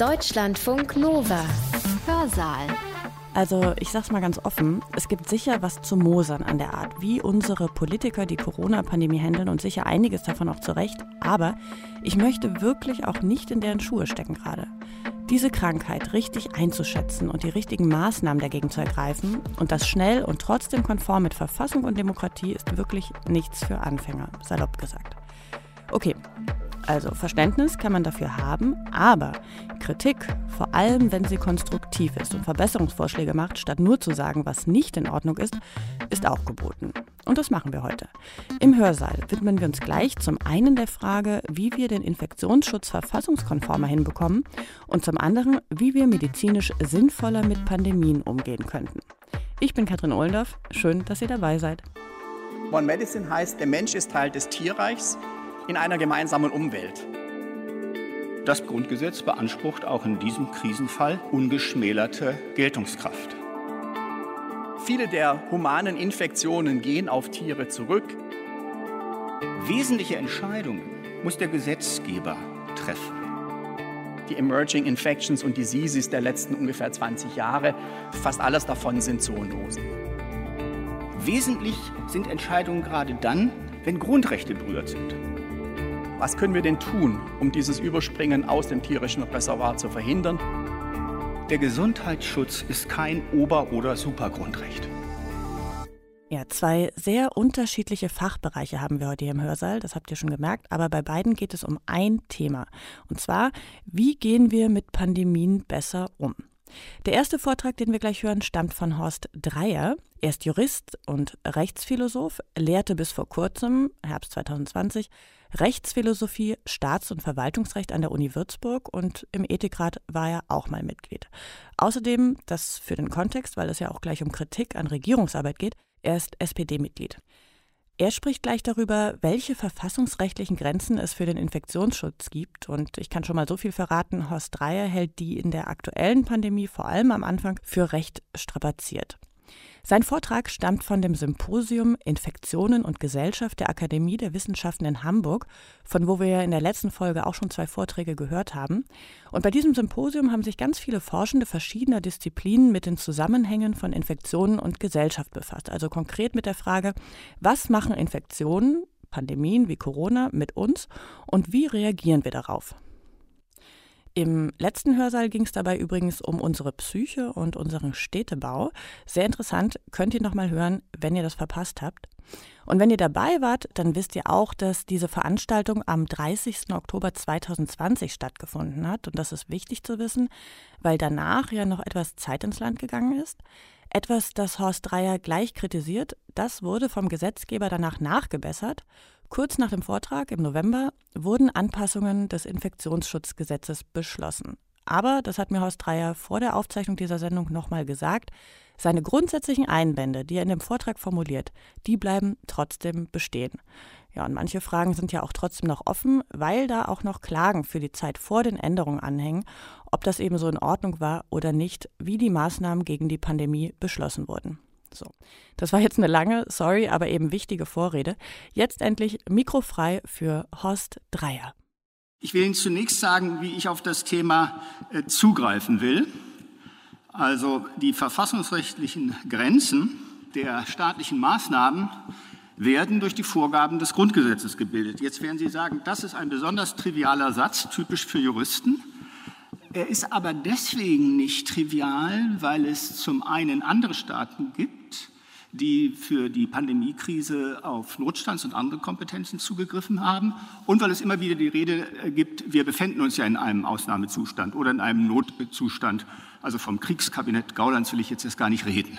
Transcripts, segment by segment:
Deutschlandfunk Nova. Hörsaal. Also ich sag's mal ganz offen, es gibt sicher was zu mosern an der Art, wie unsere Politiker die Corona-Pandemie handeln und sicher einiges davon auch zurecht. Aber ich möchte wirklich auch nicht in deren Schuhe stecken gerade. Diese Krankheit richtig einzuschätzen und die richtigen Maßnahmen dagegen zu ergreifen und das schnell und trotzdem konform mit Verfassung und Demokratie ist wirklich nichts für Anfänger, salopp gesagt. Okay, also Verständnis kann man dafür haben, aber Kritik, vor allem wenn sie konstruktiv ist und Verbesserungsvorschläge macht, statt nur zu sagen, was nicht in Ordnung ist, ist auch geboten. Und das machen wir heute. Im Hörsaal widmen wir uns gleich zum einen der Frage, wie wir den Infektionsschutz verfassungskonformer hinbekommen und zum anderen, wie wir medizinisch sinnvoller mit Pandemien umgehen könnten. Ich bin Katrin Ohlendorf, schön, dass ihr dabei seid. One Medicine heißt, der Mensch ist Teil des Tierreichs in einer gemeinsamen Umwelt. Das Grundgesetz beansprucht auch in diesem Krisenfall ungeschmälerte Geltungskraft. Viele der humanen Infektionen gehen auf Tiere zurück. Wesentliche Entscheidungen muss der Gesetzgeber treffen. Die Emerging Infections und Diseases der letzten ungefähr 20 Jahre, fast alles davon sind Zoonosen. Wesentlich sind Entscheidungen gerade dann, wenn Grundrechte berührt sind. Was können wir denn tun, um dieses Überspringen aus dem tierischen Reservat zu verhindern? Der Gesundheitsschutz ist kein Ober- oder Supergrundrecht. Ja, zwei sehr unterschiedliche Fachbereiche haben wir heute hier im Hörsaal, das habt ihr schon gemerkt, aber bei beiden geht es um ein Thema. Und zwar, wie gehen wir mit Pandemien besser um? Der erste Vortrag, den wir gleich hören, stammt von Horst Dreier. Er ist Jurist und Rechtsphilosoph, lehrte bis vor kurzem, Herbst 2020, Rechtsphilosophie, Staats- und Verwaltungsrecht an der Uni Würzburg und im Ethikrat war er auch mal Mitglied. Außerdem, das für den Kontext, weil es ja auch gleich um Kritik an Regierungsarbeit geht, er ist SPD-Mitglied. Er spricht gleich darüber, welche verfassungsrechtlichen Grenzen es für den Infektionsschutz gibt. Und ich kann schon mal so viel verraten, Horst Dreier hält die in der aktuellen Pandemie vor allem am Anfang für recht strapaziert. Sein Vortrag stammt von dem Symposium Infektionen und Gesellschaft der Akademie der Wissenschaften in Hamburg, von wo wir ja in der letzten Folge auch schon zwei Vorträge gehört haben. Und bei diesem Symposium haben sich ganz viele Forschende verschiedener Disziplinen mit den Zusammenhängen von Infektionen und Gesellschaft befasst. Also konkret mit der Frage, was machen Infektionen, Pandemien wie Corona mit uns und wie reagieren wir darauf? Im letzten Hörsaal ging es dabei übrigens um unsere Psyche und unseren Städtebau. Sehr interessant, könnt ihr nochmal hören, wenn ihr das verpasst habt. Und wenn ihr dabei wart, dann wisst ihr auch, dass diese Veranstaltung am 30. Oktober 2020 stattgefunden hat. Und das ist wichtig zu wissen, weil danach ja noch etwas Zeit ins Land gegangen ist. Etwas, das Horst Dreier gleich kritisiert, das wurde vom Gesetzgeber danach nachgebessert. Kurz nach dem Vortrag im November wurden Anpassungen des Infektionsschutzgesetzes beschlossen. Aber, das hat mir Horst Dreier vor der Aufzeichnung dieser Sendung nochmal gesagt, seine grundsätzlichen Einwände, die er in dem Vortrag formuliert, die bleiben trotzdem bestehen. Ja, und manche Fragen sind ja auch trotzdem noch offen, weil da auch noch Klagen für die Zeit vor den Änderungen anhängen, ob das eben so in Ordnung war oder nicht, wie die Maßnahmen gegen die Pandemie beschlossen wurden. So, das war jetzt eine lange, sorry, aber eben wichtige Vorrede. Jetzt endlich mikrofrei für Horst Dreier. Ich will Ihnen zunächst sagen, wie ich auf das Thema äh, zugreifen will. Also die verfassungsrechtlichen Grenzen der staatlichen Maßnahmen werden durch die Vorgaben des Grundgesetzes gebildet. Jetzt werden Sie sagen, das ist ein besonders trivialer Satz, typisch für Juristen. Er ist aber deswegen nicht trivial, weil es zum einen andere Staaten gibt, die für die Pandemiekrise auf Notstands- und andere Kompetenzen zugegriffen haben und weil es immer wieder die Rede äh, gibt, wir befinden uns ja in einem Ausnahmezustand oder in einem Notzustand. Also vom Kriegskabinett Gaulands will ich jetzt erst gar nicht reden.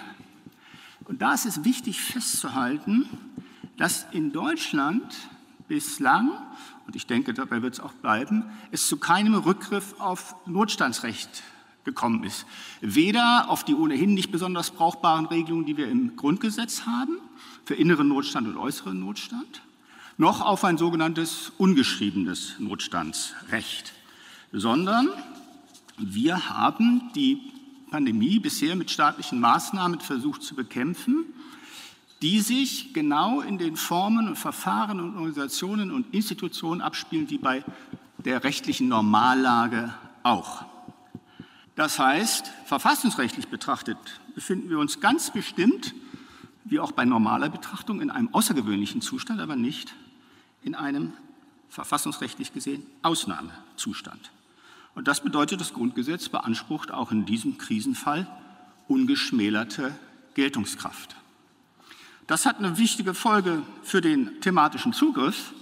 Und da ist es wichtig festzuhalten, dass in Deutschland bislang und ich denke, dabei wird es auch bleiben, es zu keinem Rückgriff auf Notstandsrecht gekommen ist. Weder auf die ohnehin nicht besonders brauchbaren Regelungen, die wir im Grundgesetz haben, für inneren Notstand und äußeren Notstand, noch auf ein sogenanntes ungeschriebenes Notstandsrecht, sondern wir haben die Pandemie bisher mit staatlichen Maßnahmen versucht zu bekämpfen die sich genau in den Formen und Verfahren und Organisationen und Institutionen abspielen, wie bei der rechtlichen Normallage auch. Das heißt, verfassungsrechtlich betrachtet befinden wir uns ganz bestimmt, wie auch bei normaler Betrachtung, in einem außergewöhnlichen Zustand, aber nicht in einem verfassungsrechtlich gesehen Ausnahmezustand. Und das bedeutet, das Grundgesetz beansprucht auch in diesem Krisenfall ungeschmälerte Geltungskraft. Das hat eine wichtige Folge für den thematischen Zugriff,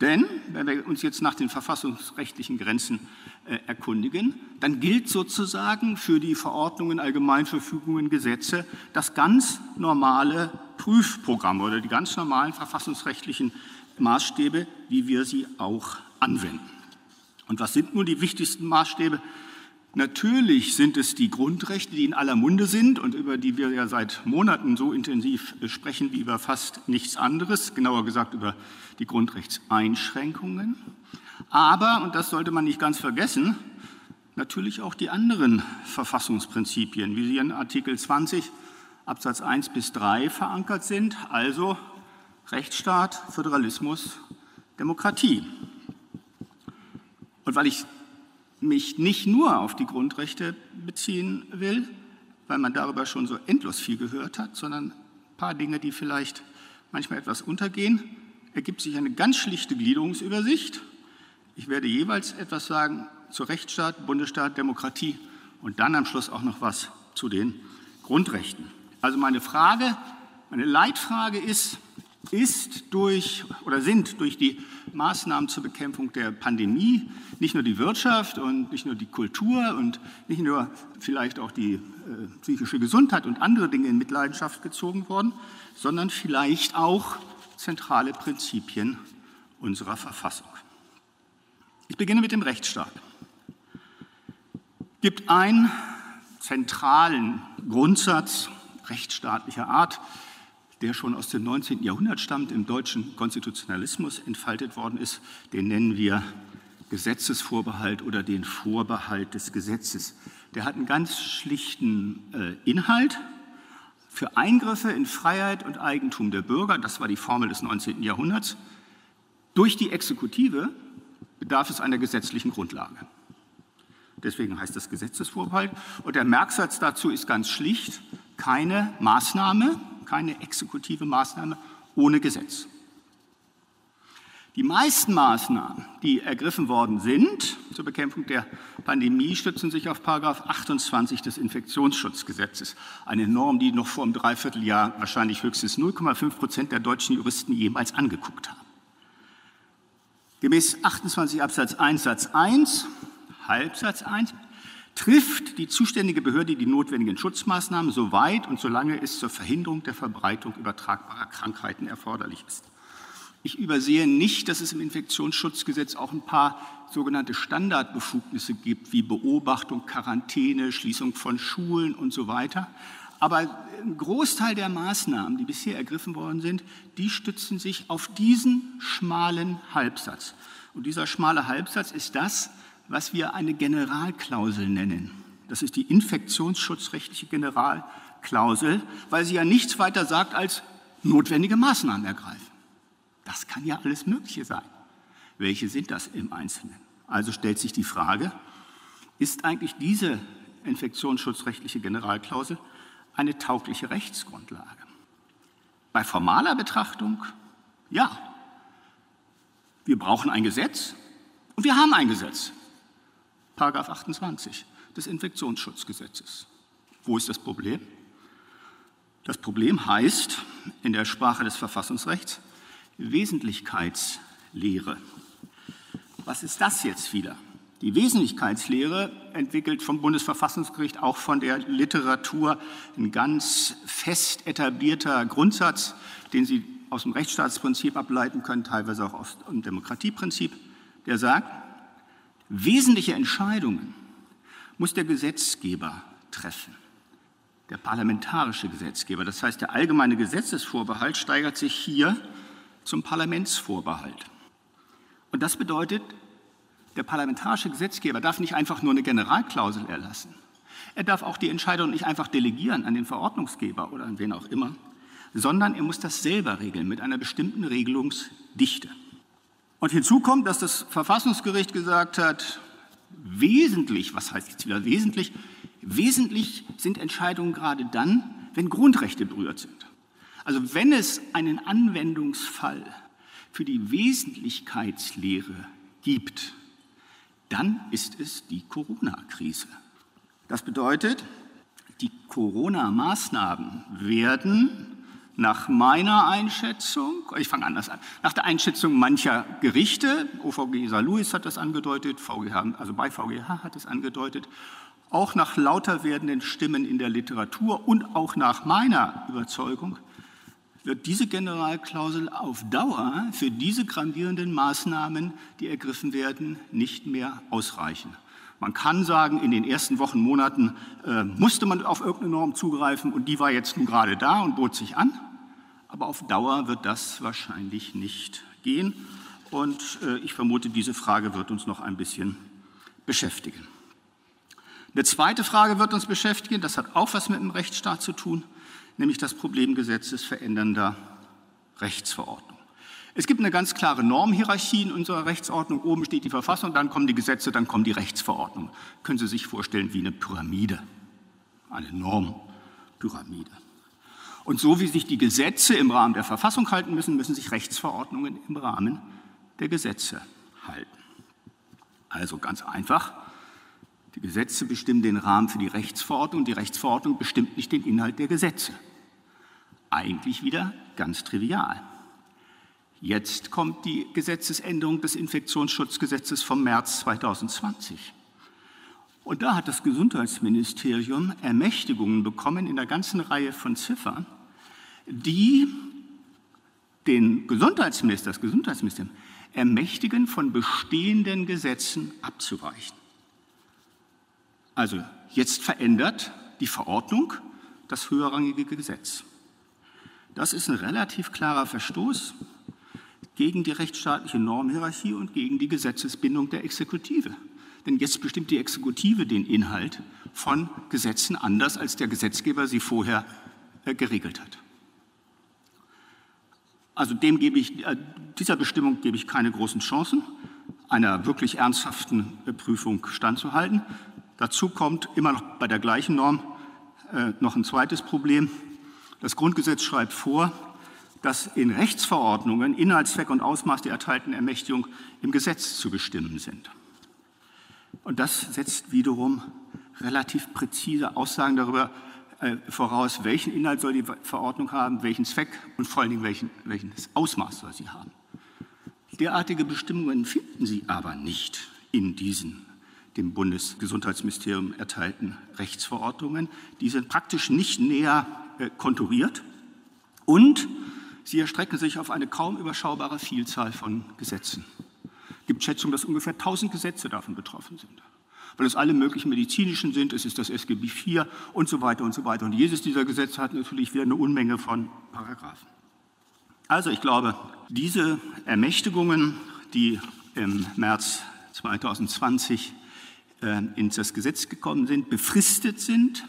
denn wenn wir uns jetzt nach den verfassungsrechtlichen Grenzen äh, erkundigen, dann gilt sozusagen für die Verordnungen, Allgemeinverfügungen, Gesetze das ganz normale Prüfprogramm oder die ganz normalen verfassungsrechtlichen Maßstäbe, wie wir sie auch anwenden. Und was sind nun die wichtigsten Maßstäbe? Natürlich sind es die Grundrechte, die in aller Munde sind und über die wir ja seit Monaten so intensiv sprechen wie über fast nichts anderes, genauer gesagt über die Grundrechtseinschränkungen. Aber, und das sollte man nicht ganz vergessen, natürlich auch die anderen Verfassungsprinzipien, wie sie in Artikel 20 Absatz 1 bis 3 verankert sind, also Rechtsstaat, Föderalismus, Demokratie. Und weil ich mich nicht nur auf die Grundrechte beziehen will, weil man darüber schon so endlos viel gehört hat, sondern ein paar Dinge, die vielleicht manchmal etwas untergehen, ergibt sich eine ganz schlichte Gliederungsübersicht. Ich werde jeweils etwas sagen zu Rechtsstaat, Bundesstaat, Demokratie und dann am Schluss auch noch was zu den Grundrechten. Also meine Frage, meine Leitfrage ist, ist durch oder sind durch die Maßnahmen zur Bekämpfung der Pandemie nicht nur die Wirtschaft und nicht nur die Kultur und nicht nur vielleicht auch die äh, psychische Gesundheit und andere Dinge in Mitleidenschaft gezogen worden, sondern vielleicht auch zentrale Prinzipien unserer Verfassung. Ich beginne mit dem Rechtsstaat. Gibt einen zentralen Grundsatz rechtsstaatlicher Art, der schon aus dem 19. Jahrhundert stammt, im deutschen Konstitutionalismus entfaltet worden ist. Den nennen wir Gesetzesvorbehalt oder den Vorbehalt des Gesetzes. Der hat einen ganz schlichten äh, Inhalt. Für Eingriffe in Freiheit und Eigentum der Bürger, das war die Formel des 19. Jahrhunderts, durch die Exekutive bedarf es einer gesetzlichen Grundlage. Deswegen heißt das Gesetzesvorbehalt. Und der Merksatz dazu ist ganz schlicht, keine Maßnahme, keine exekutive Maßnahme ohne Gesetz. Die meisten Maßnahmen, die ergriffen worden sind zur Bekämpfung der Pandemie, stützen sich auf 28 des Infektionsschutzgesetzes, eine Norm, die noch vor einem Dreivierteljahr wahrscheinlich höchstens 0,5 Prozent der deutschen Juristen jemals angeguckt haben. Gemäß 28 Absatz 1 Satz 1, Halbsatz 1, trifft die zuständige Behörde die notwendigen Schutzmaßnahmen, soweit und solange es zur Verhinderung der Verbreitung übertragbarer Krankheiten erforderlich ist. Ich übersehe nicht, dass es im Infektionsschutzgesetz auch ein paar sogenannte Standardbefugnisse gibt, wie Beobachtung, Quarantäne, Schließung von Schulen und so weiter. Aber ein Großteil der Maßnahmen, die bisher ergriffen worden sind, die stützen sich auf diesen schmalen Halbsatz. Und dieser schmale Halbsatz ist das, was wir eine Generalklausel nennen. Das ist die infektionsschutzrechtliche Generalklausel, weil sie ja nichts weiter sagt als notwendige Maßnahmen ergreifen. Das kann ja alles Mögliche sein. Welche sind das im Einzelnen? Also stellt sich die Frage, ist eigentlich diese infektionsschutzrechtliche Generalklausel eine taugliche Rechtsgrundlage? Bei formaler Betrachtung ja. Wir brauchen ein Gesetz und wir haben ein Gesetz. Paragraph 28 des Infektionsschutzgesetzes. Wo ist das Problem? Das Problem heißt in der Sprache des Verfassungsrechts Wesentlichkeitslehre. Was ist das jetzt wieder? Die Wesentlichkeitslehre entwickelt vom Bundesverfassungsgericht auch von der Literatur ein ganz fest etablierter Grundsatz, den Sie aus dem Rechtsstaatsprinzip ableiten können, teilweise auch aus dem Demokratieprinzip, der sagt, Wesentliche Entscheidungen muss der Gesetzgeber treffen, der parlamentarische Gesetzgeber. Das heißt, der allgemeine Gesetzesvorbehalt steigert sich hier zum Parlamentsvorbehalt. Und das bedeutet, der parlamentarische Gesetzgeber darf nicht einfach nur eine Generalklausel erlassen. Er darf auch die Entscheidung nicht einfach delegieren an den Verordnungsgeber oder an wen auch immer, sondern er muss das selber regeln mit einer bestimmten Regelungsdichte. Und hinzu kommt, dass das Verfassungsgericht gesagt hat, wesentlich, was heißt jetzt wieder wesentlich? Wesentlich sind Entscheidungen gerade dann, wenn Grundrechte berührt sind. Also wenn es einen Anwendungsfall für die Wesentlichkeitslehre gibt, dann ist es die Corona-Krise. Das bedeutet, die Corona-Maßnahmen werden nach meiner Einschätzung, ich fange anders an, nach der Einschätzung mancher Gerichte, OVG Isa Louis hat das angedeutet, VGH, also bei VGH hat es angedeutet, auch nach lauter werdenden Stimmen in der Literatur und auch nach meiner Überzeugung wird diese Generalklausel auf Dauer für diese gravierenden Maßnahmen, die ergriffen werden, nicht mehr ausreichen. Man kann sagen, in den ersten Wochen, Monaten äh, musste man auf irgendeine Norm zugreifen und die war jetzt nun gerade da und bot sich an. Aber auf Dauer wird das wahrscheinlich nicht gehen. Und äh, ich vermute, diese Frage wird uns noch ein bisschen beschäftigen. Eine zweite Frage wird uns beschäftigen, das hat auch was mit dem Rechtsstaat zu tun, nämlich das Problem gesetzesverändernder Rechtsverordnung. Es gibt eine ganz klare Normhierarchie in unserer Rechtsordnung. Oben steht die Verfassung, dann kommen die Gesetze, dann kommen die Rechtsverordnungen. Können Sie sich vorstellen wie eine Pyramide, eine Normpyramide. Und so wie sich die Gesetze im Rahmen der Verfassung halten müssen, müssen sich Rechtsverordnungen im Rahmen der Gesetze halten. Also ganz einfach, die Gesetze bestimmen den Rahmen für die Rechtsverordnung, die Rechtsverordnung bestimmt nicht den Inhalt der Gesetze. Eigentlich wieder ganz trivial. Jetzt kommt die Gesetzesänderung des Infektionsschutzgesetzes vom März 2020. Und da hat das Gesundheitsministerium Ermächtigungen bekommen in der ganzen Reihe von Ziffern, die den Gesundheitsminister, das Gesundheitsministerium ermächtigen, von bestehenden Gesetzen abzuweichen. Also jetzt verändert die Verordnung das höherrangige Gesetz. Das ist ein relativ klarer Verstoß gegen die rechtsstaatliche Normhierarchie und gegen die Gesetzesbindung der Exekutive. Denn jetzt bestimmt die Exekutive den Inhalt von Gesetzen anders, als der Gesetzgeber sie vorher äh, geregelt hat. Also dem gebe ich, äh, dieser Bestimmung gebe ich keine großen Chancen, einer wirklich ernsthaften Prüfung standzuhalten. Dazu kommt immer noch bei der gleichen Norm äh, noch ein zweites Problem. Das Grundgesetz schreibt vor, dass in Rechtsverordnungen Inhaltszweck und Ausmaß der erteilten Ermächtigung im Gesetz zu bestimmen sind. Und das setzt wiederum relativ präzise Aussagen darüber äh, voraus, welchen Inhalt soll die Verordnung haben, welchen Zweck und vor allen Dingen welchen, welches Ausmaß soll sie haben. Derartige Bestimmungen finden Sie aber nicht in diesen dem Bundesgesundheitsministerium erteilten Rechtsverordnungen. Die sind praktisch nicht näher äh, konturiert und Sie erstrecken sich auf eine kaum überschaubare Vielzahl von Gesetzen. Es gibt Schätzungen, dass ungefähr 1000 Gesetze davon betroffen sind. Weil es alle möglichen medizinischen sind, es ist das SGB IV und so weiter und so weiter. Und jedes dieser Gesetze hat natürlich wieder eine Unmenge von Paragraphen. Also ich glaube, diese Ermächtigungen, die im März 2020 äh, ins Gesetz gekommen sind, befristet sind,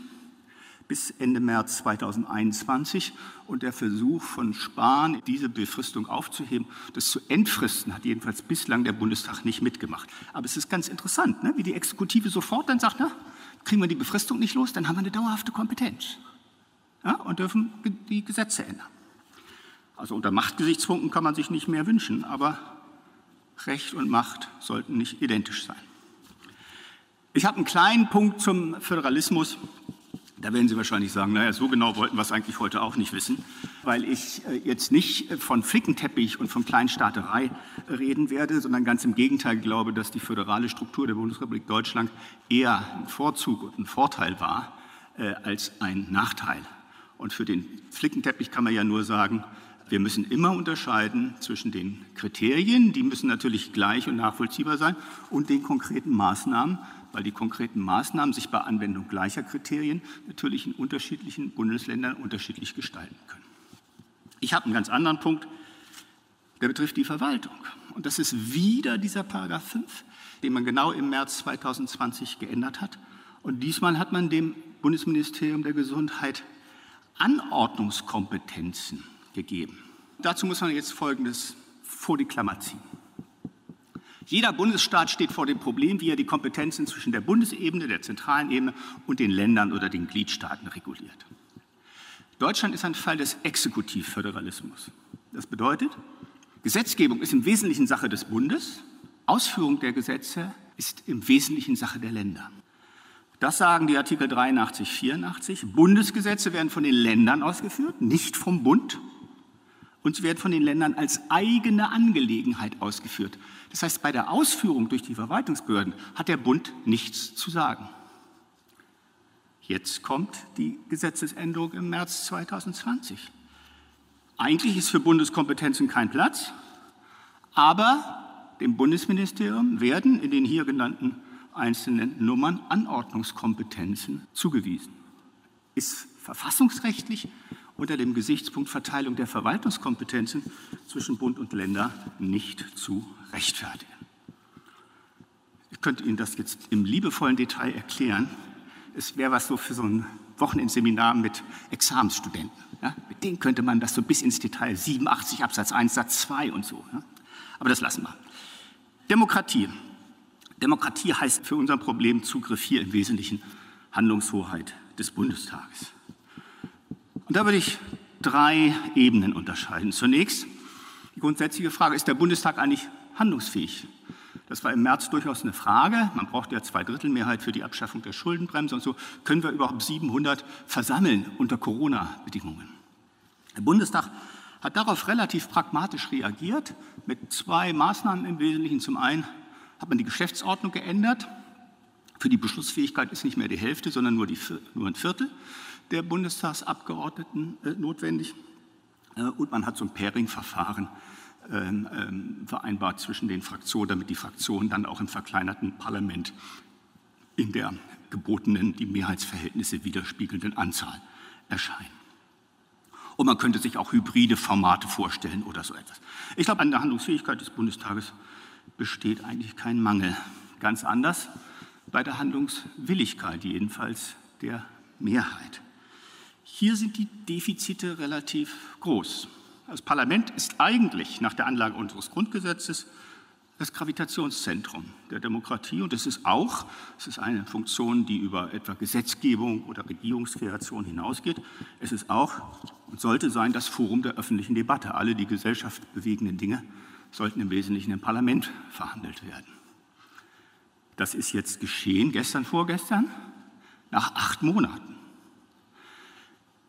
bis Ende März 2021. Und der Versuch von Spahn, diese Befristung aufzuheben, das zu entfristen, hat jedenfalls bislang der Bundestag nicht mitgemacht. Aber es ist ganz interessant, ne? wie die Exekutive sofort dann sagt, na, kriegen wir die Befristung nicht los, dann haben wir eine dauerhafte Kompetenz ja? und dürfen die Gesetze ändern. Also unter Machtgesichtspunkten kann man sich nicht mehr wünschen, aber Recht und Macht sollten nicht identisch sein. Ich habe einen kleinen Punkt zum Föderalismus. Da werden Sie wahrscheinlich sagen, naja, so genau wollten wir es eigentlich heute auch nicht wissen, weil ich äh, jetzt nicht von Flickenteppich und von Kleinstaaterei reden werde, sondern ganz im Gegenteil glaube, dass die föderale Struktur der Bundesrepublik Deutschland eher ein Vorzug und ein Vorteil war äh, als ein Nachteil. Und für den Flickenteppich kann man ja nur sagen, wir müssen immer unterscheiden zwischen den Kriterien, die müssen natürlich gleich und nachvollziehbar sein, und den konkreten Maßnahmen, weil die konkreten Maßnahmen sich bei Anwendung gleicher Kriterien natürlich in unterschiedlichen Bundesländern unterschiedlich gestalten können. Ich habe einen ganz anderen Punkt, der betrifft die Verwaltung. Und das ist wieder dieser Paragraph 5, den man genau im März 2020 geändert hat. Und diesmal hat man dem Bundesministerium der Gesundheit Anordnungskompetenzen gegeben. Dazu muss man jetzt Folgendes vor die Klammer ziehen. Jeder Bundesstaat steht vor dem Problem, wie er die Kompetenzen zwischen der Bundesebene, der zentralen Ebene und den Ländern oder den Gliedstaaten reguliert. Deutschland ist ein Fall des Exekutivföderalismus. Das bedeutet, Gesetzgebung ist im Wesentlichen Sache des Bundes, Ausführung der Gesetze ist im Wesentlichen Sache der Länder. Das sagen die Artikel 83, 84. Bundesgesetze werden von den Ländern ausgeführt, nicht vom Bund. Und sie werden von den Ländern als eigene Angelegenheit ausgeführt. Das heißt, bei der Ausführung durch die Verwaltungsbehörden hat der Bund nichts zu sagen. Jetzt kommt die Gesetzesänderung im März 2020. Eigentlich ist für Bundeskompetenzen kein Platz, aber dem Bundesministerium werden in den hier genannten einzelnen Nummern Anordnungskompetenzen zugewiesen. Ist verfassungsrechtlich unter dem Gesichtspunkt Verteilung der Verwaltungskompetenzen zwischen Bund und Länder nicht zu rechtfertigen. Ich könnte Ihnen das jetzt im liebevollen Detail erklären. Es wäre was so für so ein Wochenendseminar mit Examensstudenten. Ja? Mit denen könnte man das so bis ins Detail 87 Absatz 1 Satz 2 und so. Ja? Aber das lassen wir. Demokratie. Demokratie heißt für unser Problem Zugriff hier im Wesentlichen Handlungshoheit des Bundestages. Und da würde ich drei Ebenen unterscheiden. Zunächst die grundsätzliche Frage, ist der Bundestag eigentlich handlungsfähig? Das war im März durchaus eine Frage. Man braucht ja zwei Drittel Mehrheit für die Abschaffung der Schuldenbremse und so. Können wir überhaupt 700 versammeln unter Corona-Bedingungen? Der Bundestag hat darauf relativ pragmatisch reagiert mit zwei Maßnahmen im Wesentlichen. Zum einen hat man die Geschäftsordnung geändert. Für die Beschlussfähigkeit ist nicht mehr die Hälfte, sondern nur, die, nur ein Viertel der Bundestagsabgeordneten äh, notwendig. Äh, und man hat so ein Pairing-Verfahren ähm, ähm, vereinbart zwischen den Fraktionen, damit die Fraktionen dann auch im verkleinerten Parlament in der gebotenen, die Mehrheitsverhältnisse widerspiegelnden Anzahl erscheinen. Und man könnte sich auch hybride Formate vorstellen oder so etwas. Ich glaube, an der Handlungsfähigkeit des Bundestages besteht eigentlich kein Mangel. Ganz anders bei der Handlungswilligkeit, jedenfalls der Mehrheit. Hier sind die Defizite relativ groß. Das Parlament ist eigentlich nach der Anlage unseres Grundgesetzes das Gravitationszentrum der Demokratie und es ist auch, es ist eine Funktion, die über etwa Gesetzgebung oder Regierungskreation hinausgeht, es ist auch und sollte sein das Forum der öffentlichen Debatte. Alle die Gesellschaft bewegenden Dinge sollten im Wesentlichen im Parlament verhandelt werden. Das ist jetzt geschehen, gestern, vorgestern, nach acht Monaten.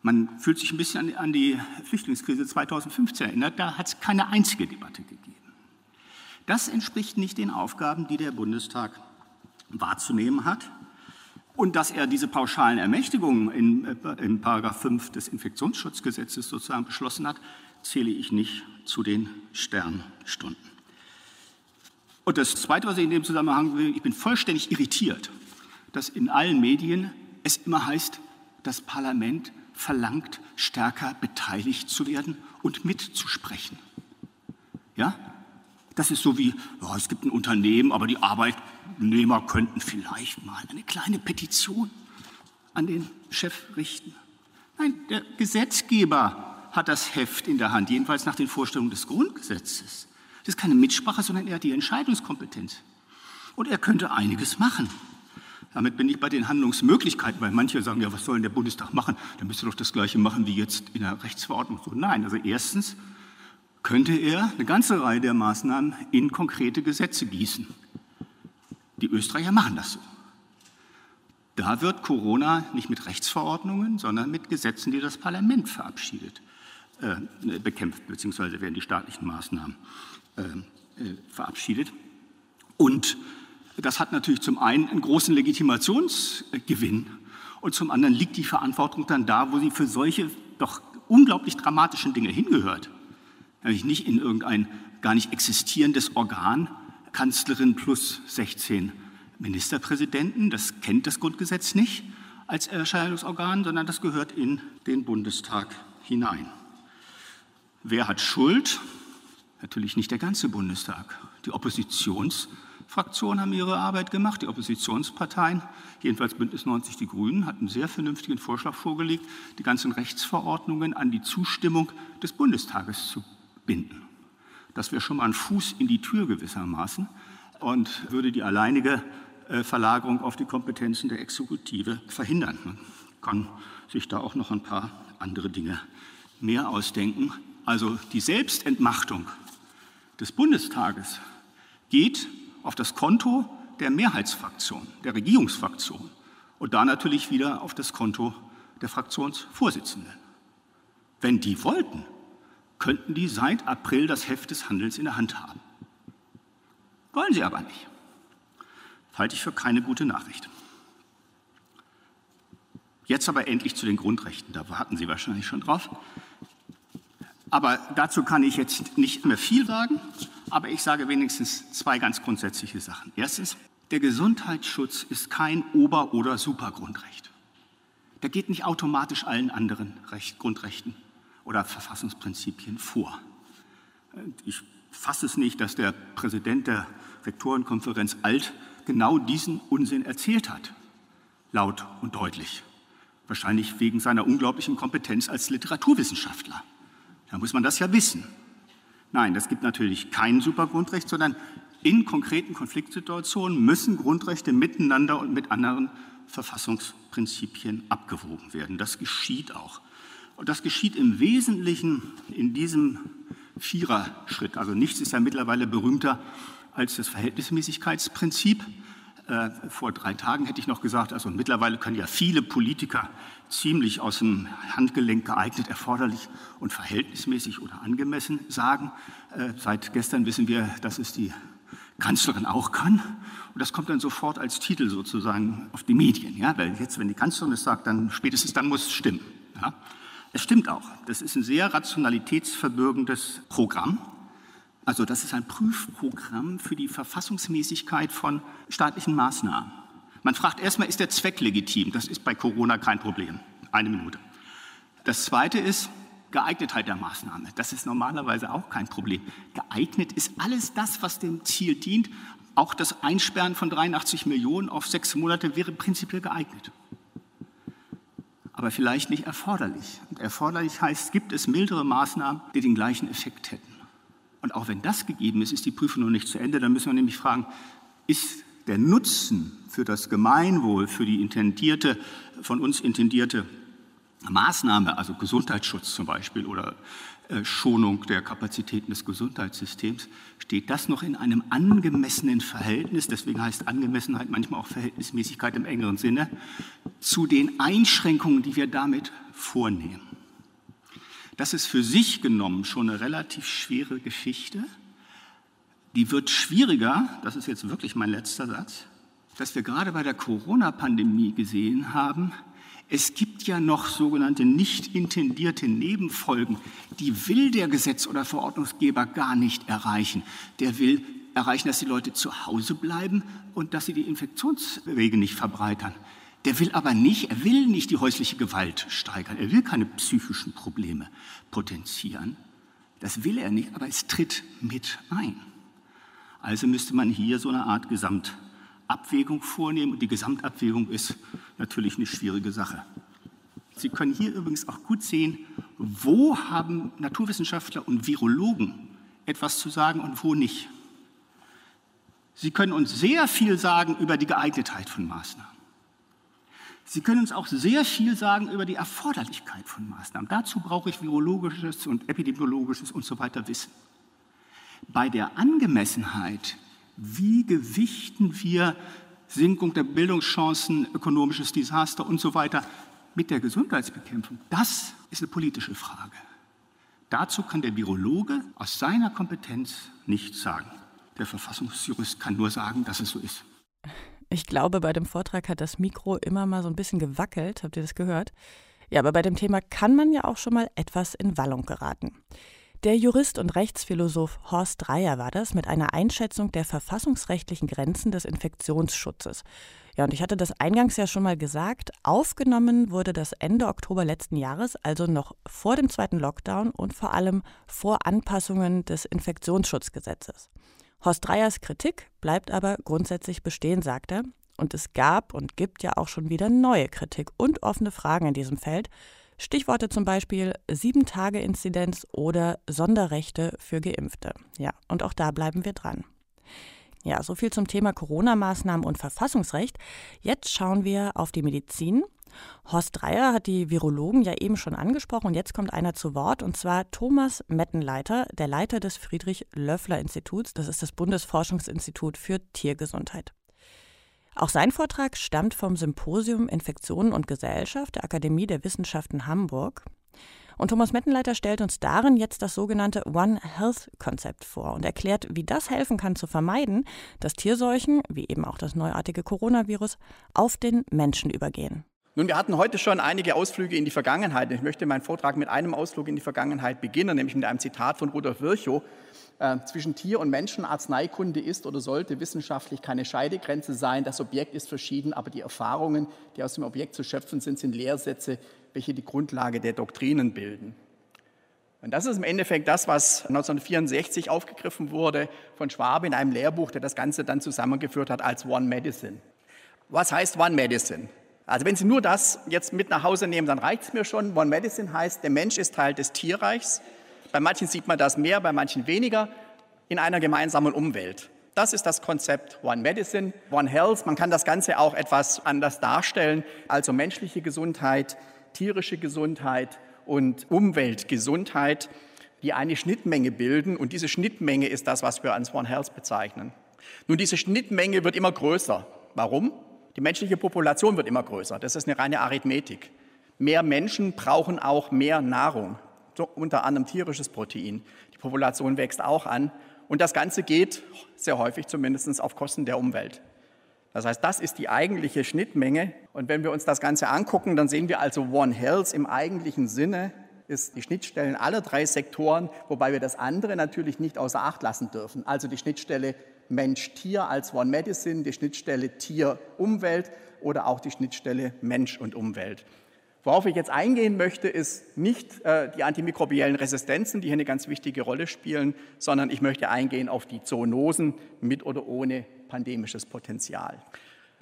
Man fühlt sich ein bisschen an die Flüchtlingskrise 2015 erinnert, da hat es keine einzige Debatte gegeben. Das entspricht nicht den Aufgaben, die der Bundestag wahrzunehmen hat. Und dass er diese pauschalen Ermächtigungen in, äh, in Paragraph 5 des Infektionsschutzgesetzes sozusagen beschlossen hat, zähle ich nicht zu den Sternstunden. Und das Zweite, was ich in dem Zusammenhang will, ich bin vollständig irritiert, dass in allen Medien es immer heißt, das Parlament verlangt, stärker beteiligt zu werden und mitzusprechen. Ja? Das ist so wie, ja, es gibt ein Unternehmen, aber die Arbeitnehmer könnten vielleicht mal eine kleine Petition an den Chef richten. Nein, der Gesetzgeber hat das Heft in der Hand, jedenfalls nach den Vorstellungen des Grundgesetzes. Das ist keine Mitsprache, sondern er hat die Entscheidungskompetenz. Und er könnte einiges machen. Damit bin ich bei den Handlungsmöglichkeiten, weil manche sagen, ja, was soll denn der Bundestag machen? Der müsste doch das Gleiche machen wie jetzt in der Rechtsverordnung. So, nein, also erstens könnte er eine ganze Reihe der Maßnahmen in konkrete Gesetze gießen. Die Österreicher machen das so. Da wird Corona nicht mit Rechtsverordnungen, sondern mit Gesetzen, die das Parlament verabschiedet, äh, bekämpft, beziehungsweise werden die staatlichen Maßnahmen äh, äh, verabschiedet. Und das hat natürlich zum einen einen großen Legitimationsgewinn und zum anderen liegt die Verantwortung dann da, wo sie für solche doch unglaublich dramatischen Dinge hingehört. Nämlich nicht in irgendein gar nicht existierendes Organ, Kanzlerin plus 16 Ministerpräsidenten, das kennt das Grundgesetz nicht als Erscheinungsorgan, sondern das gehört in den Bundestag hinein. Wer hat Schuld? Natürlich nicht der ganze Bundestag. Die Oppositionsfraktionen haben ihre Arbeit gemacht, die Oppositionsparteien, jedenfalls Bündnis 90 Die Grünen, hatten einen sehr vernünftigen Vorschlag vorgelegt, die ganzen Rechtsverordnungen an die Zustimmung des Bundestages zu binden. Das wäre schon mal ein Fuß in die Tür gewissermaßen. und würde die alleinige äh, Verlagerung auf die Kompetenzen der Exekutive verhindern. Man kann sich da auch noch ein paar andere Dinge mehr ausdenken. Also die Selbstentmachtung des Bundestages geht auf das Konto der Mehrheitsfraktion, der Regierungsfraktion und da natürlich wieder auf das Konto der Fraktionsvorsitzenden. Wenn die wollten, könnten die seit April das Heft des Handels in der Hand haben. Wollen sie aber nicht. Das halte ich für keine gute Nachricht. Jetzt aber endlich zu den Grundrechten. Da warten Sie wahrscheinlich schon drauf. Aber dazu kann ich jetzt nicht mehr viel sagen, aber ich sage wenigstens zwei ganz grundsätzliche Sachen. Erstens, der Gesundheitsschutz ist kein Ober- oder Supergrundrecht. Der geht nicht automatisch allen anderen Recht, Grundrechten oder Verfassungsprinzipien vor. Ich fasse es nicht, dass der Präsident der Rektorenkonferenz Alt genau diesen Unsinn erzählt hat, laut und deutlich. Wahrscheinlich wegen seiner unglaublichen Kompetenz als Literaturwissenschaftler. Da muss man das ja wissen. Nein, das gibt natürlich kein Supergrundrecht, sondern in konkreten Konfliktsituationen müssen Grundrechte miteinander und mit anderen Verfassungsprinzipien abgewogen werden. Das geschieht auch. Und das geschieht im Wesentlichen in diesem Viererschritt. Also nichts ist ja mittlerweile berühmter als das Verhältnismäßigkeitsprinzip. Äh, vor drei Tagen hätte ich noch gesagt, also mittlerweile können ja viele Politiker ziemlich aus dem Handgelenk geeignet, erforderlich und verhältnismäßig oder angemessen sagen. Äh, seit gestern wissen wir, dass es die Kanzlerin auch kann. Und das kommt dann sofort als Titel sozusagen auf die Medien. Ja? Weil jetzt, wenn die Kanzlerin es sagt, dann spätestens dann muss es stimmen. Ja? Es stimmt auch. Das ist ein sehr rationalitätsverbürgendes Programm. Also das ist ein Prüfprogramm für die Verfassungsmäßigkeit von staatlichen Maßnahmen. Man fragt erstmal, ist der Zweck legitim? Das ist bei Corona kein Problem. Eine Minute. Das Zweite ist Geeignetheit der Maßnahme. Das ist normalerweise auch kein Problem. Geeignet ist alles das, was dem Ziel dient. Auch das Einsperren von 83 Millionen auf sechs Monate wäre prinzipiell geeignet aber vielleicht nicht erforderlich. Und erforderlich heißt, gibt es mildere Maßnahmen, die den gleichen Effekt hätten. Und auch wenn das gegeben ist, ist die Prüfung noch nicht zu Ende. Dann müssen wir nämlich fragen, ist der Nutzen für das Gemeinwohl, für die intendierte, von uns intendierte Maßnahme, also Gesundheitsschutz zum Beispiel oder äh, Schonung der Kapazitäten des Gesundheitssystems, steht das noch in einem angemessenen Verhältnis, deswegen heißt Angemessenheit manchmal auch Verhältnismäßigkeit im engeren Sinne, zu den Einschränkungen, die wir damit vornehmen. Das ist für sich genommen schon eine relativ schwere Geschichte. Die wird schwieriger, das ist jetzt wirklich mein letzter Satz, dass wir gerade bei der Corona-Pandemie gesehen haben, es gibt ja noch sogenannte nicht intendierte Nebenfolgen, die will der Gesetz- oder Verordnungsgeber gar nicht erreichen. Der will erreichen, dass die Leute zu Hause bleiben und dass sie die Infektionswege nicht verbreitern. Der will aber nicht, er will nicht die häusliche Gewalt steigern, er will keine psychischen Probleme potenzieren. Das will er nicht, aber es tritt mit ein. Also müsste man hier so eine Art Gesamt Abwägung vornehmen. Und die Gesamtabwägung ist natürlich eine schwierige Sache. Sie können hier übrigens auch gut sehen, wo haben Naturwissenschaftler und Virologen etwas zu sagen und wo nicht. Sie können uns sehr viel sagen über die Geeignetheit von Maßnahmen. Sie können uns auch sehr viel sagen über die Erforderlichkeit von Maßnahmen. Dazu brauche ich virologisches und epidemiologisches und so weiter Wissen. Bei der Angemessenheit wie gewichten wir Sinkung der Bildungschancen, ökonomisches Desaster und so weiter mit der Gesundheitsbekämpfung? Das ist eine politische Frage. Dazu kann der Virologe aus seiner Kompetenz nichts sagen. Der Verfassungsjurist kann nur sagen, dass es so ist. Ich glaube, bei dem Vortrag hat das Mikro immer mal so ein bisschen gewackelt. Habt ihr das gehört? Ja, aber bei dem Thema kann man ja auch schon mal etwas in Wallung geraten. Der Jurist und Rechtsphilosoph Horst Dreier war das mit einer Einschätzung der verfassungsrechtlichen Grenzen des Infektionsschutzes. Ja, und ich hatte das eingangs ja schon mal gesagt, aufgenommen wurde das Ende Oktober letzten Jahres, also noch vor dem zweiten Lockdown und vor allem vor Anpassungen des Infektionsschutzgesetzes. Horst Dreiers Kritik bleibt aber grundsätzlich bestehen, sagt er. Und es gab und gibt ja auch schon wieder neue Kritik und offene Fragen in diesem Feld. Stichworte zum Beispiel Sieben-Tage-Inzidenz oder Sonderrechte für Geimpfte. Ja, und auch da bleiben wir dran. Ja, so viel zum Thema Corona-Maßnahmen und Verfassungsrecht. Jetzt schauen wir auf die Medizin. Horst Dreier hat die Virologen ja eben schon angesprochen und jetzt kommt einer zu Wort und zwar Thomas Mettenleiter, der Leiter des Friedrich-Löffler-Instituts. Das ist das Bundesforschungsinstitut für Tiergesundheit. Auch sein Vortrag stammt vom Symposium Infektionen und Gesellschaft der Akademie der Wissenschaften Hamburg. Und Thomas Mettenleiter stellt uns darin jetzt das sogenannte One Health Konzept vor und erklärt, wie das helfen kann zu vermeiden, dass Tierseuchen, wie eben auch das neuartige Coronavirus, auf den Menschen übergehen. Nun, wir hatten heute schon einige Ausflüge in die Vergangenheit. Ich möchte meinen Vortrag mit einem Ausflug in die Vergangenheit beginnen, nämlich mit einem Zitat von Rudolf Virchow. Äh, zwischen Tier und Menschen Arzneikunde ist oder sollte wissenschaftlich keine Scheidegrenze sein. Das Objekt ist verschieden, aber die Erfahrungen, die aus dem Objekt zu schöpfen sind, sind Lehrsätze, welche die Grundlage der Doktrinen bilden. Und das ist im Endeffekt das, was 1964 aufgegriffen wurde von Schwabe in einem Lehrbuch, der das Ganze dann zusammengeführt hat als One Medicine. Was heißt One Medicine? Also wenn Sie nur das jetzt mit nach Hause nehmen, dann reicht es mir schon. One Medicine heißt, der Mensch ist Teil des Tierreichs. Bei manchen sieht man das mehr, bei manchen weniger, in einer gemeinsamen Umwelt. Das ist das Konzept One Medicine, One Health. Man kann das Ganze auch etwas anders darstellen, also menschliche Gesundheit, tierische Gesundheit und Umweltgesundheit, die eine Schnittmenge bilden. Und diese Schnittmenge ist das, was wir als One Health bezeichnen. Nun, diese Schnittmenge wird immer größer. Warum? Die menschliche Population wird immer größer. Das ist eine reine Arithmetik. Mehr Menschen brauchen auch mehr Nahrung, so unter anderem tierisches Protein. Die Population wächst auch an. Und das Ganze geht sehr häufig zumindest auf Kosten der Umwelt. Das heißt, das ist die eigentliche Schnittmenge. Und wenn wir uns das Ganze angucken, dann sehen wir also One Health im eigentlichen Sinne ist die Schnittstellen aller drei Sektoren, wobei wir das andere natürlich nicht außer Acht lassen dürfen. Also die Schnittstelle Mensch-Tier als One Medicine, die Schnittstelle Tier-Umwelt oder auch die Schnittstelle Mensch und Umwelt. Worauf ich jetzt eingehen möchte, ist nicht äh, die antimikrobiellen Resistenzen, die hier eine ganz wichtige Rolle spielen, sondern ich möchte eingehen auf die Zoonosen mit oder ohne pandemisches Potenzial.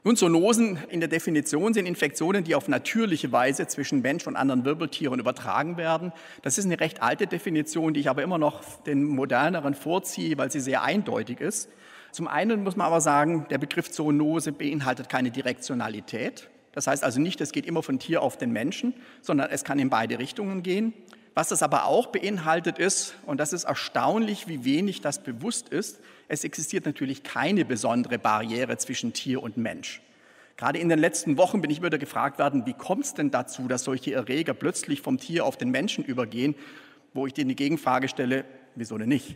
Nun, Zoonosen in der Definition sind Infektionen, die auf natürliche Weise zwischen Mensch und anderen Wirbeltieren übertragen werden. Das ist eine recht alte Definition, die ich aber immer noch den moderneren vorziehe, weil sie sehr eindeutig ist. Zum einen muss man aber sagen, der Begriff Zoonose beinhaltet keine Direktionalität. Das heißt also nicht, es geht immer von Tier auf den Menschen, sondern es kann in beide Richtungen gehen. Was das aber auch beinhaltet ist, und das ist erstaunlich, wie wenig das bewusst ist, es existiert natürlich keine besondere Barriere zwischen Tier und Mensch. Gerade in den letzten Wochen bin ich wieder gefragt worden, wie kommt es denn dazu, dass solche Erreger plötzlich vom Tier auf den Menschen übergehen, wo ich dir die Gegenfrage stelle, wieso denn nicht?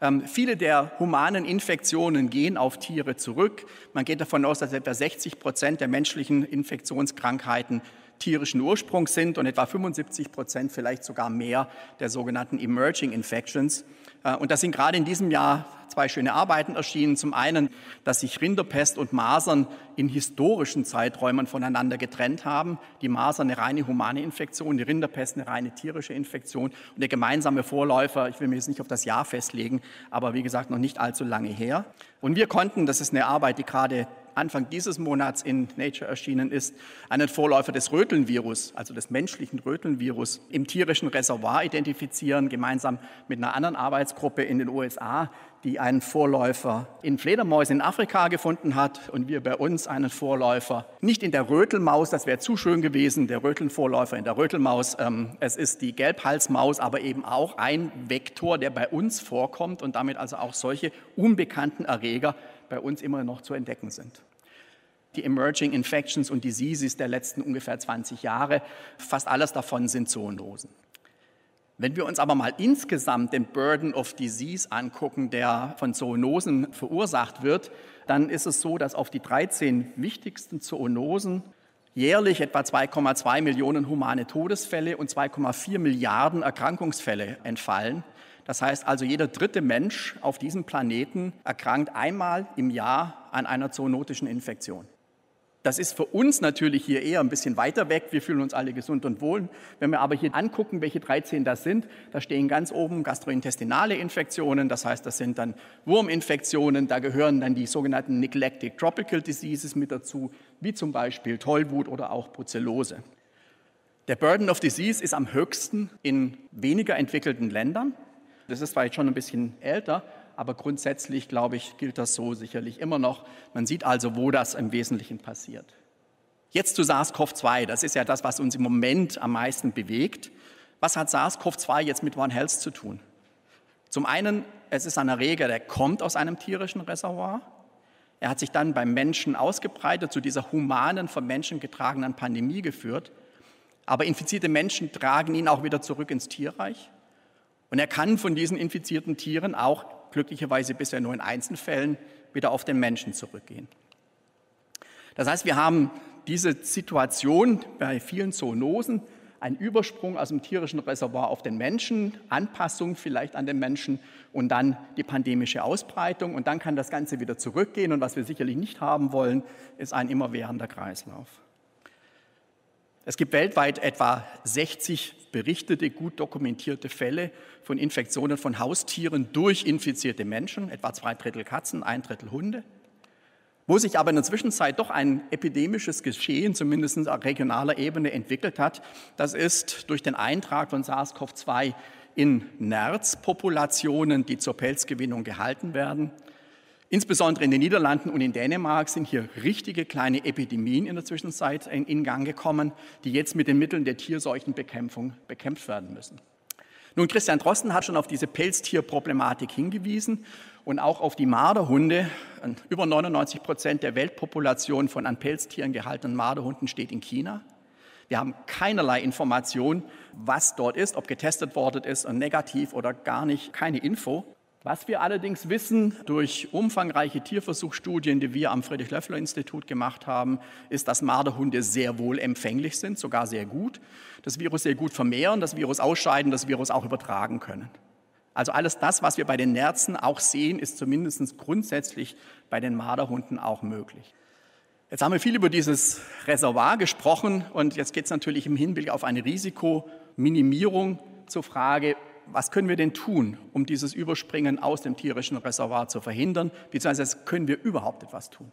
Ähm, viele der humanen Infektionen gehen auf Tiere zurück. Man geht davon aus, dass etwa 60 Prozent der menschlichen Infektionskrankheiten tierischen Ursprungs sind und etwa 75 Prozent, vielleicht sogar mehr, der sogenannten Emerging Infections. Äh, und da sind gerade in diesem Jahr zwei schöne Arbeiten erschienen. Zum einen, dass sich Rinderpest und Masern in historischen Zeiträumen voneinander getrennt haben. Die Masern eine reine humane Infektion, die Rinderpest eine reine tierische Infektion. Und der gemeinsame Vorläufer, ich will mich jetzt nicht auf das Jahr festlegen, aber wie gesagt, noch nicht allzu lange her. Und wir konnten, das ist eine Arbeit, die gerade Anfang dieses Monats in Nature erschienen ist, einen Vorläufer des Rötelnvirus, also des menschlichen Rötelnvirus, im tierischen Reservoir identifizieren, gemeinsam mit einer anderen Arbeitsgruppe in den USA, die einen Vorläufer in Fledermäusen in Afrika gefunden hat und wir bei uns einen Vorläufer nicht in der Rötelmaus, das wäre zu schön gewesen, der Rötelnvorläufer in der Rötelmaus. Ähm, es ist die Gelbhalsmaus, aber eben auch ein Vektor, der bei uns vorkommt und damit also auch solche unbekannten Erreger bei uns immer noch zu entdecken sind. Die Emerging Infections und Diseases der letzten ungefähr 20 Jahre, fast alles davon sind Zoonosen. Wenn wir uns aber mal insgesamt den Burden of Disease angucken, der von Zoonosen verursacht wird, dann ist es so, dass auf die 13 wichtigsten Zoonosen jährlich etwa 2,2 Millionen humane Todesfälle und 2,4 Milliarden Erkrankungsfälle entfallen. Das heißt also, jeder dritte Mensch auf diesem Planeten erkrankt einmal im Jahr an einer zoonotischen Infektion. Das ist für uns natürlich hier eher ein bisschen weiter weg. Wir fühlen uns alle gesund und wohl. Wenn wir aber hier angucken, welche 13 das sind, da stehen ganz oben gastrointestinale Infektionen. Das heißt, das sind dann Wurminfektionen. Da gehören dann die sogenannten Neglected Tropical Diseases mit dazu, wie zum Beispiel Tollwut oder auch Brucellose. Der Burden of Disease ist am höchsten in weniger entwickelten Ländern. Das ist jetzt schon ein bisschen älter, aber grundsätzlich, glaube ich, gilt das so sicherlich immer noch. Man sieht also, wo das im Wesentlichen passiert. Jetzt zu SARS-CoV-2, das ist ja das, was uns im Moment am meisten bewegt. Was hat SARS-CoV-2 jetzt mit One Health zu tun? Zum einen, es ist ein Erreger, der kommt aus einem tierischen Reservoir. Er hat sich dann beim Menschen ausgebreitet, zu dieser humanen, von Menschen getragenen Pandemie geführt. Aber infizierte Menschen tragen ihn auch wieder zurück ins Tierreich. Und er kann von diesen infizierten Tieren auch glücklicherweise bisher nur in Einzelfällen wieder auf den Menschen zurückgehen. Das heißt, wir haben diese Situation bei vielen Zoonosen, ein Übersprung aus dem tierischen Reservoir auf den Menschen, Anpassung vielleicht an den Menschen und dann die pandemische Ausbreitung. Und dann kann das Ganze wieder zurückgehen. Und was wir sicherlich nicht haben wollen, ist ein immerwährender Kreislauf. Es gibt weltweit etwa 60 berichtete, gut dokumentierte Fälle von Infektionen von Haustieren durch infizierte Menschen, etwa zwei Drittel Katzen, ein Drittel Hunde. Wo sich aber in der Zwischenzeit doch ein epidemisches Geschehen, zumindest auf regionaler Ebene, entwickelt hat, das ist durch den Eintrag von SARS-CoV-2 in Nerzpopulationen, die zur Pelzgewinnung gehalten werden. Insbesondere in den Niederlanden und in Dänemark sind hier richtige kleine Epidemien in der Zwischenzeit in Gang gekommen, die jetzt mit den Mitteln der Tierseuchenbekämpfung bekämpft werden müssen. Nun, Christian Drosten hat schon auf diese Pelztierproblematik hingewiesen und auch auf die Marderhunde. Über 99 Prozent der Weltpopulation von an Pelztieren gehaltenen Marderhunden steht in China. Wir haben keinerlei Information, was dort ist, ob getestet worden ist und negativ oder gar nicht, keine Info. Was wir allerdings wissen durch umfangreiche Tierversuchsstudien, die wir am Friedrich-Löffler-Institut gemacht haben, ist, dass Marderhunde sehr wohl empfänglich sind, sogar sehr gut, das Virus sehr gut vermehren, das Virus ausscheiden, das Virus auch übertragen können. Also alles das, was wir bei den Nerzen auch sehen, ist zumindest grundsätzlich bei den Marderhunden auch möglich. Jetzt haben wir viel über dieses Reservoir gesprochen und jetzt geht es natürlich im Hinblick auf eine Risikominimierung zur Frage, was können wir denn tun, um dieses Überspringen aus dem tierischen Reservoir zu verhindern, beziehungsweise können wir überhaupt etwas tun?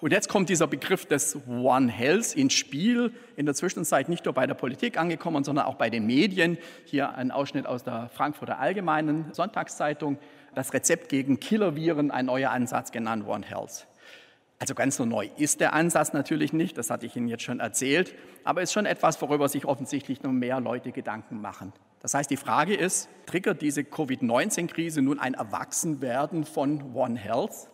Und jetzt kommt dieser Begriff des One Health ins Spiel, in der Zwischenzeit nicht nur bei der Politik angekommen, sondern auch bei den Medien. Hier ein Ausschnitt aus der Frankfurter Allgemeinen Sonntagszeitung. Das Rezept gegen Killerviren, ein neuer Ansatz genannt One Health. Also ganz so neu ist der Ansatz natürlich nicht, das hatte ich Ihnen jetzt schon erzählt, aber ist schon etwas, worüber sich offensichtlich noch mehr Leute Gedanken machen. Das heißt, die Frage ist, triggert diese Covid-19-Krise nun ein Erwachsenwerden von One Health?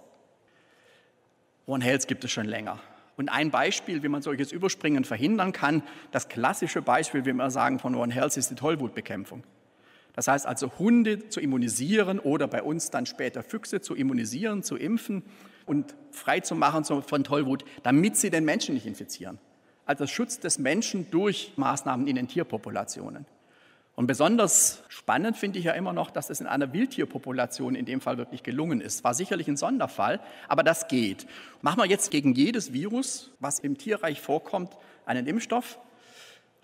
One Health gibt es schon länger. Und ein Beispiel, wie man solches Überspringen verhindern kann, das klassische Beispiel, wie wir sagen, von One Health ist die Tollwutbekämpfung. Das heißt also, Hunde zu immunisieren oder bei uns dann später Füchse zu immunisieren, zu impfen und frei zu machen von Tollwut, damit sie den Menschen nicht infizieren. Also Schutz des Menschen durch Maßnahmen in den Tierpopulationen. Und besonders spannend finde ich ja immer noch, dass es in einer Wildtierpopulation in dem Fall wirklich gelungen ist. War sicherlich ein Sonderfall, aber das geht. Machen wir jetzt gegen jedes Virus, was im Tierreich vorkommt, einen Impfstoff,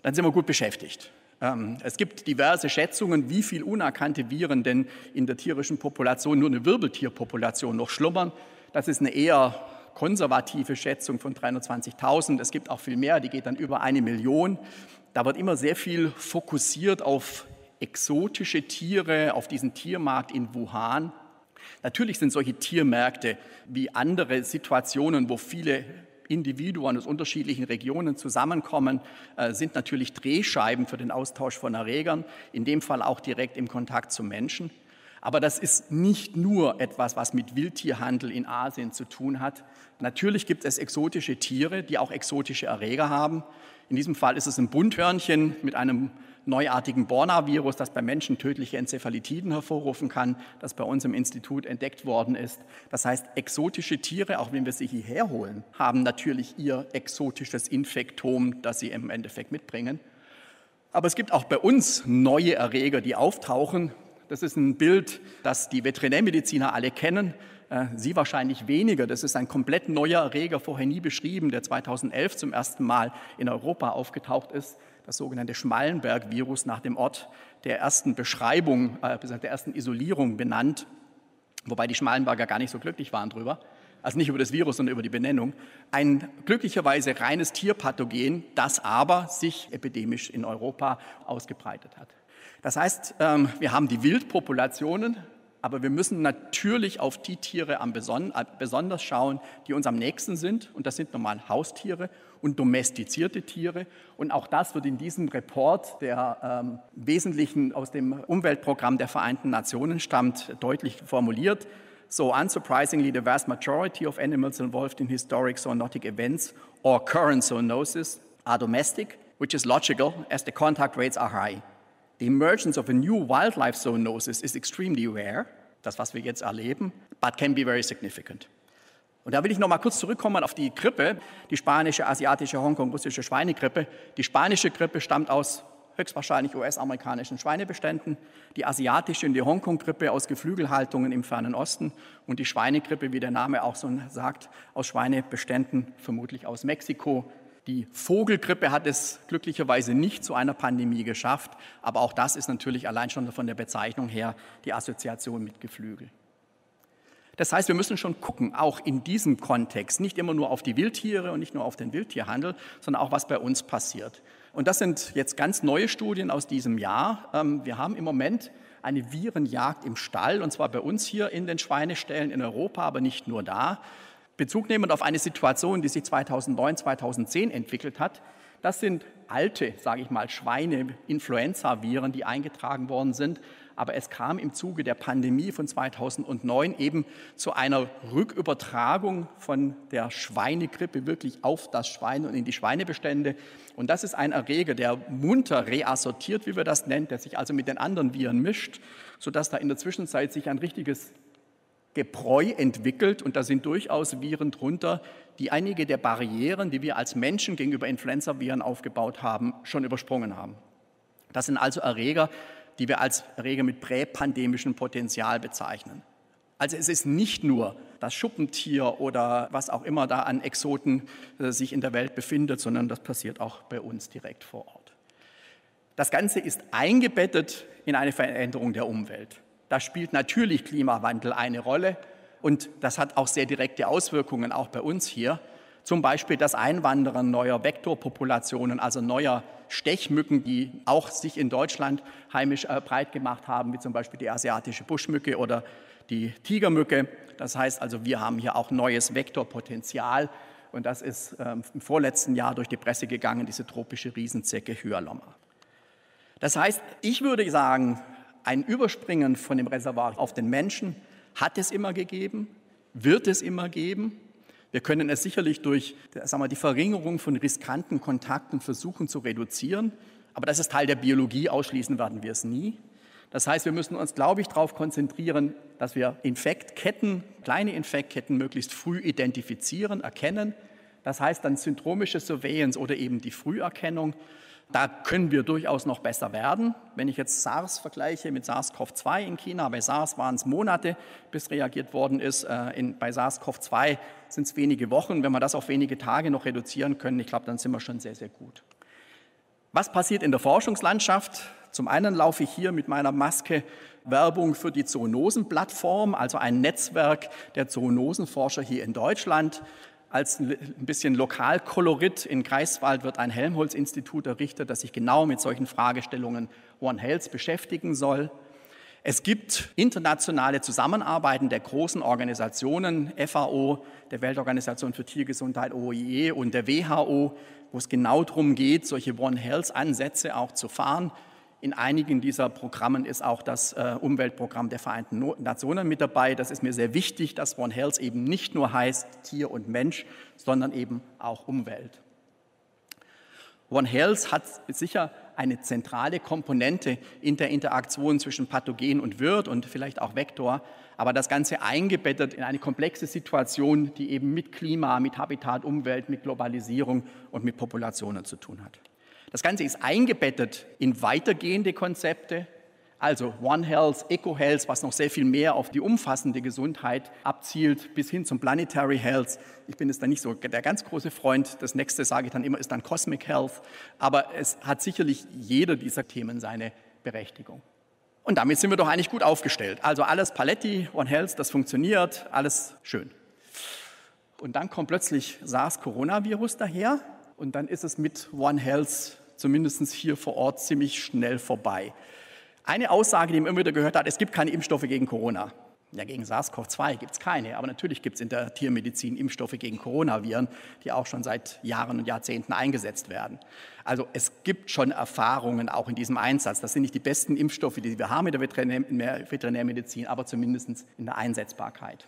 dann sind wir gut beschäftigt. Ähm, es gibt diverse Schätzungen, wie viele unerkannte Viren denn in der tierischen Population, nur eine Wirbeltierpopulation noch schlummern. Das ist eine eher konservative Schätzung von 320.000. Es gibt auch viel mehr, die geht dann über eine Million. Da wird immer sehr viel fokussiert auf exotische Tiere, auf diesen Tiermarkt in Wuhan. Natürlich sind solche Tiermärkte wie andere Situationen, wo viele Individuen aus unterschiedlichen Regionen zusammenkommen, äh, sind natürlich Drehscheiben für den Austausch von Erregern, in dem Fall auch direkt im Kontakt zum Menschen. Aber das ist nicht nur etwas, was mit Wildtierhandel in Asien zu tun hat. Natürlich gibt es exotische Tiere, die auch exotische Erreger haben. In diesem Fall ist es ein Bunthörnchen mit einem neuartigen Borna-Virus, das bei Menschen tödliche Enzephalitiden hervorrufen kann, das bei uns im Institut entdeckt worden ist. Das heißt, exotische Tiere, auch wenn wir sie hierher holen, haben natürlich ihr exotisches Infektom, das sie im Endeffekt mitbringen. Aber es gibt auch bei uns neue Erreger, die auftauchen. Das ist ein Bild, das die Veterinärmediziner alle kennen. Äh, Sie wahrscheinlich weniger. Das ist ein komplett neuer Erreger, vorher nie beschrieben, der 2011 zum ersten Mal in Europa aufgetaucht ist. Das sogenannte Schmallenberg-Virus nach dem Ort der ersten Beschreibung, äh, der ersten Isolierung benannt, wobei die Schmallenberger gar nicht so glücklich waren drüber. Also nicht über das Virus, sondern über die Benennung. Ein glücklicherweise reines Tierpathogen, das aber sich epidemisch in Europa ausgebreitet hat. Das heißt, ähm, wir haben die Wildpopulationen Aber wir müssen natürlich auf die Tiere äh, besonders schauen, die uns am nächsten sind. Und das sind normal Haustiere und domestizierte Tiere. Und auch das wird in diesem Report, der ähm, im Wesentlichen aus dem Umweltprogramm der Vereinten Nationen stammt, deutlich formuliert. So unsurprisingly, the vast majority of animals involved in historic zoonotic events or current zoonosis are domestic, which is logical as the contact rates are high. The emergence of a new wildlife zoonosis is extremely rare, das, was wir jetzt erleben, but can be very significant. Und da will ich noch mal kurz zurückkommen auf die Grippe, die spanische, asiatische, Hongkong, russische Schweinegrippe. Die spanische Grippe stammt aus höchstwahrscheinlich US-amerikanischen Schweinebeständen, die asiatische und die Hongkong-Grippe aus Geflügelhaltungen im fernen Osten und die Schweinegrippe, wie der Name auch so sagt, aus Schweinebeständen, vermutlich aus Mexiko, die Vogelgrippe hat es glücklicherweise nicht zu einer Pandemie geschafft, aber auch das ist natürlich allein schon von der Bezeichnung her die Assoziation mit Geflügel. Das heißt, wir müssen schon gucken, auch in diesem Kontext, nicht immer nur auf die Wildtiere und nicht nur auf den Wildtierhandel, sondern auch, was bei uns passiert. Und das sind jetzt ganz neue Studien aus diesem Jahr. Ähm, wir haben im Moment eine Virenjagd im Stall, und zwar bei uns hier in den Schweineställen in Europa, aber nicht nur da. Bezug nehmend auf eine Situation, die sich 2009, 2010 entwickelt hat. Das sind alte, sage ich mal, Schweine-Influenza-Viren, die eingetragen worden sind. Aber es kam im Zuge der Pandemie von 2009 eben zu einer Rückübertragung von der Schweinegrippe wirklich auf das Schwein und in die Schweinebestände. Und das ist ein Erreger, der munter reassortiert, wie wir das nennen, der sich also mit den anderen Viren mischt, sodass da in der Zwischenzeit sich ein richtiges Gebräu entwickelt und da sind durchaus Viren drunter, die einige der Barrieren, die wir als Menschen gegenüber Influenza-Viren aufgebaut haben, schon übersprungen haben. Das sind also Erreger, die wir als Erreger mit präpandemischem Potenzial bezeichnen. Also es ist nicht nur das Schuppentier oder was auch immer da an Exoten äh, sich in der Welt befindet, sondern das passiert auch bei uns direkt vor Ort. Das Ganze ist eingebettet in eine Veränderung der Umwelt. Da spielt natürlich Klimawandel eine Rolle und das hat auch sehr direkte Auswirkungen, auch bei uns hier. Zum Beispiel das Einwandern neuer Vektorpopulationen, also neuer Stechmücken, die auch sich in Deutschland heimisch äh, breit gemacht haben, wie zum Beispiel die asiatische Buschmücke oder die Tigermücke. Das heißt also, wir haben hier auch neues Vektorpotenzial und das ist ähm, im vorletzten Jahr durch die Presse gegangen, diese tropische Riesenzecke Hyalomma. Das heißt, ich würde sagen, ein Überspringen von dem Reservoir auf den Menschen hat es immer gegeben, wird es immer geben. Wir können es sicherlich durch sagen wir, die Verringerung von riskanten Kontakten versuchen zu reduzieren, aber das ist Teil der Biologie, ausschließen werden wir es nie. Das heißt, wir müssen uns, glaube ich, darauf konzentrieren, dass wir Infektketten, kleine Infektketten möglichst früh identifizieren, erkennen. Das heißt dann syndromische Surveillance oder eben die Früherkennung da können wir durchaus noch besser werden. Wenn ich jetzt SARS vergleiche mit SARS-CoV-2 in China, bei SARS waren es Monate, bis reagiert worden ist. Äh, in, bei SARS-CoV-2 sind es wenige Wochen. Wenn wir das auf wenige Tage noch reduzieren können, ich glaube, dann sind wir schon sehr, sehr gut. Was passiert in der Forschungslandschaft? Zum einen laufe ich hier mit meiner Maske Werbung für die Zoonosenplattform, also ein Netzwerk der Zoonosenforscher hier in Deutschland. Als ein bisschen Lokalkolorit in Greifswald wird ein Helmholtz-Institut errichtet, das sich genau mit solchen Fragestellungen One Health beschäftigen soll. Es gibt internationale Zusammenarbeiten der großen Organisationen, FAO, der Weltorganisation für Tiergesundheit, OIE und der WHO, wo es genau darum geht, solche One Health-Ansätze auch zu fahren. In einigen dieser Programmen ist auch das äh, Umweltprogramm der Vereinten Nationen mit dabei. Das ist mir sehr wichtig, dass One Health eben nicht nur heißt Tier und Mensch, sondern eben auch Umwelt. One Health hat sicher eine zentrale Komponente in der Interaktion zwischen Pathogen und Wirt und vielleicht auch Vektor, aber das Ganze eingebettet in eine komplexe Situation, die eben mit Klima, mit Habitat, Umwelt, mit Globalisierung und mit Populationen zu tun hat. Das Ganze ist eingebettet in weitergehende Konzepte, also One Health, Eco Health, was noch sehr viel mehr auf die umfassende Gesundheit abzielt, bis hin zum Planetary Health. Ich bin jetzt da nicht so der ganz große Freund. Das nächste, sage ich dann immer, ist dann Cosmic Health. Aber es hat sicherlich jeder dieser Themen seine Berechtigung. Und damit sind wir doch eigentlich gut aufgestellt. Also alles Paletti, One Health, das funktioniert, alles schön. Und dann kommt plötzlich SARS-Coronavirus daher und dann ist es mit One Health zumindest hier vor Ort ziemlich schnell vorbei. Eine Aussage, die man immer wieder gehört hat, es gibt keine Impfstoffe gegen Corona. Ja, gegen SARS-CoV-2 gibt es keine, aber natürlich gibt es in der Tiermedizin Impfstoffe gegen Coronaviren, die auch schon seit Jahren und Jahrzehnten eingesetzt werden. Also es gibt schon Erfahrungen auch in diesem Einsatz. Das sind nicht die besten Impfstoffe, die wir haben in der Veterinärmedizin, aber zumindest in der Einsetzbarkeit.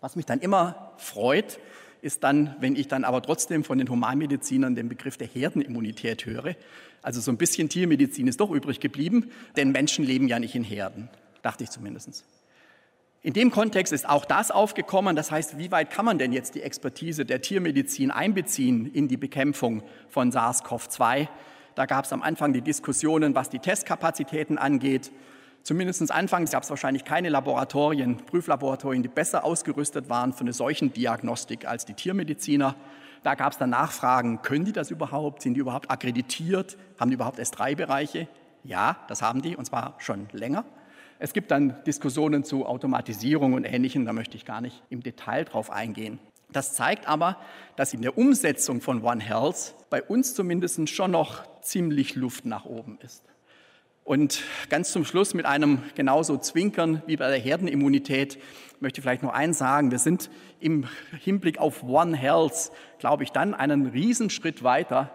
Was mich dann immer freut, ist dann, wenn ich dann aber trotzdem von den Humanmedizinern den Begriff der Herdenimmunität höre. Also so ein bisschen Tiermedizin ist doch übrig geblieben, denn Menschen leben ja nicht in Herden, dachte ich zumindest. In dem Kontext ist auch das aufgekommen. Das heißt, wie weit kann man denn jetzt die Expertise der Tiermedizin einbeziehen in die Bekämpfung von SARS-CoV-2? Da gab es am Anfang die Diskussionen, was die Testkapazitäten angeht. Zumindest anfangs gab es wahrscheinlich keine Laboratorien, Prüflaboratorien, die besser ausgerüstet waren für eine solchen Diagnostik als die Tiermediziner. Da gab es dann Nachfragen, können die das überhaupt? Sind die überhaupt akkreditiert? Haben die überhaupt S3-Bereiche? Ja, das haben die, und zwar schon länger. Es gibt dann Diskussionen zu Automatisierung und Ähnlichem, da möchte ich gar nicht im Detail drauf eingehen. Das zeigt aber, dass in der Umsetzung von One Health bei uns zumindest schon noch ziemlich Luft nach oben ist. Und ganz zum Schluss mit einem genauso Zwinkern wie bei der Herdenimmunität möchte ich vielleicht noch eins sagen. Wir sind im Hinblick auf One Health, glaube ich, dann einen Riesenschritt weiter,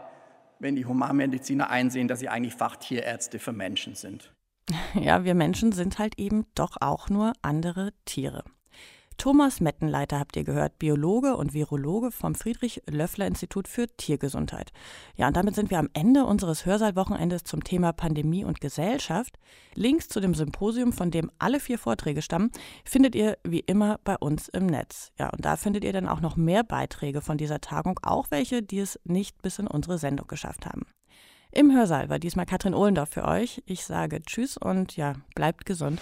wenn die Humanmediziner einsehen, dass sie eigentlich Fachtierärzte für Menschen sind. Ja, wir Menschen sind halt eben doch auch nur andere Tiere. Thomas Mettenleiter habt ihr gehört, Biologe und Virologe vom Friedrich-Löffler-Institut für Tiergesundheit. Ja, und damit sind wir am Ende unseres Hörsaal-Wochenendes zum Thema Pandemie und Gesellschaft. Links zu dem Symposium, von dem alle vier Vorträge stammen, findet ihr wie immer bei uns im Netz. Ja, und da findet ihr dann auch noch mehr Beiträge von dieser Tagung, auch welche, die es nicht bis in unsere Sendung geschafft haben. Im Hörsaal war diesmal Katrin Ohlendorf für euch. Ich sage Tschüss und ja, bleibt gesund.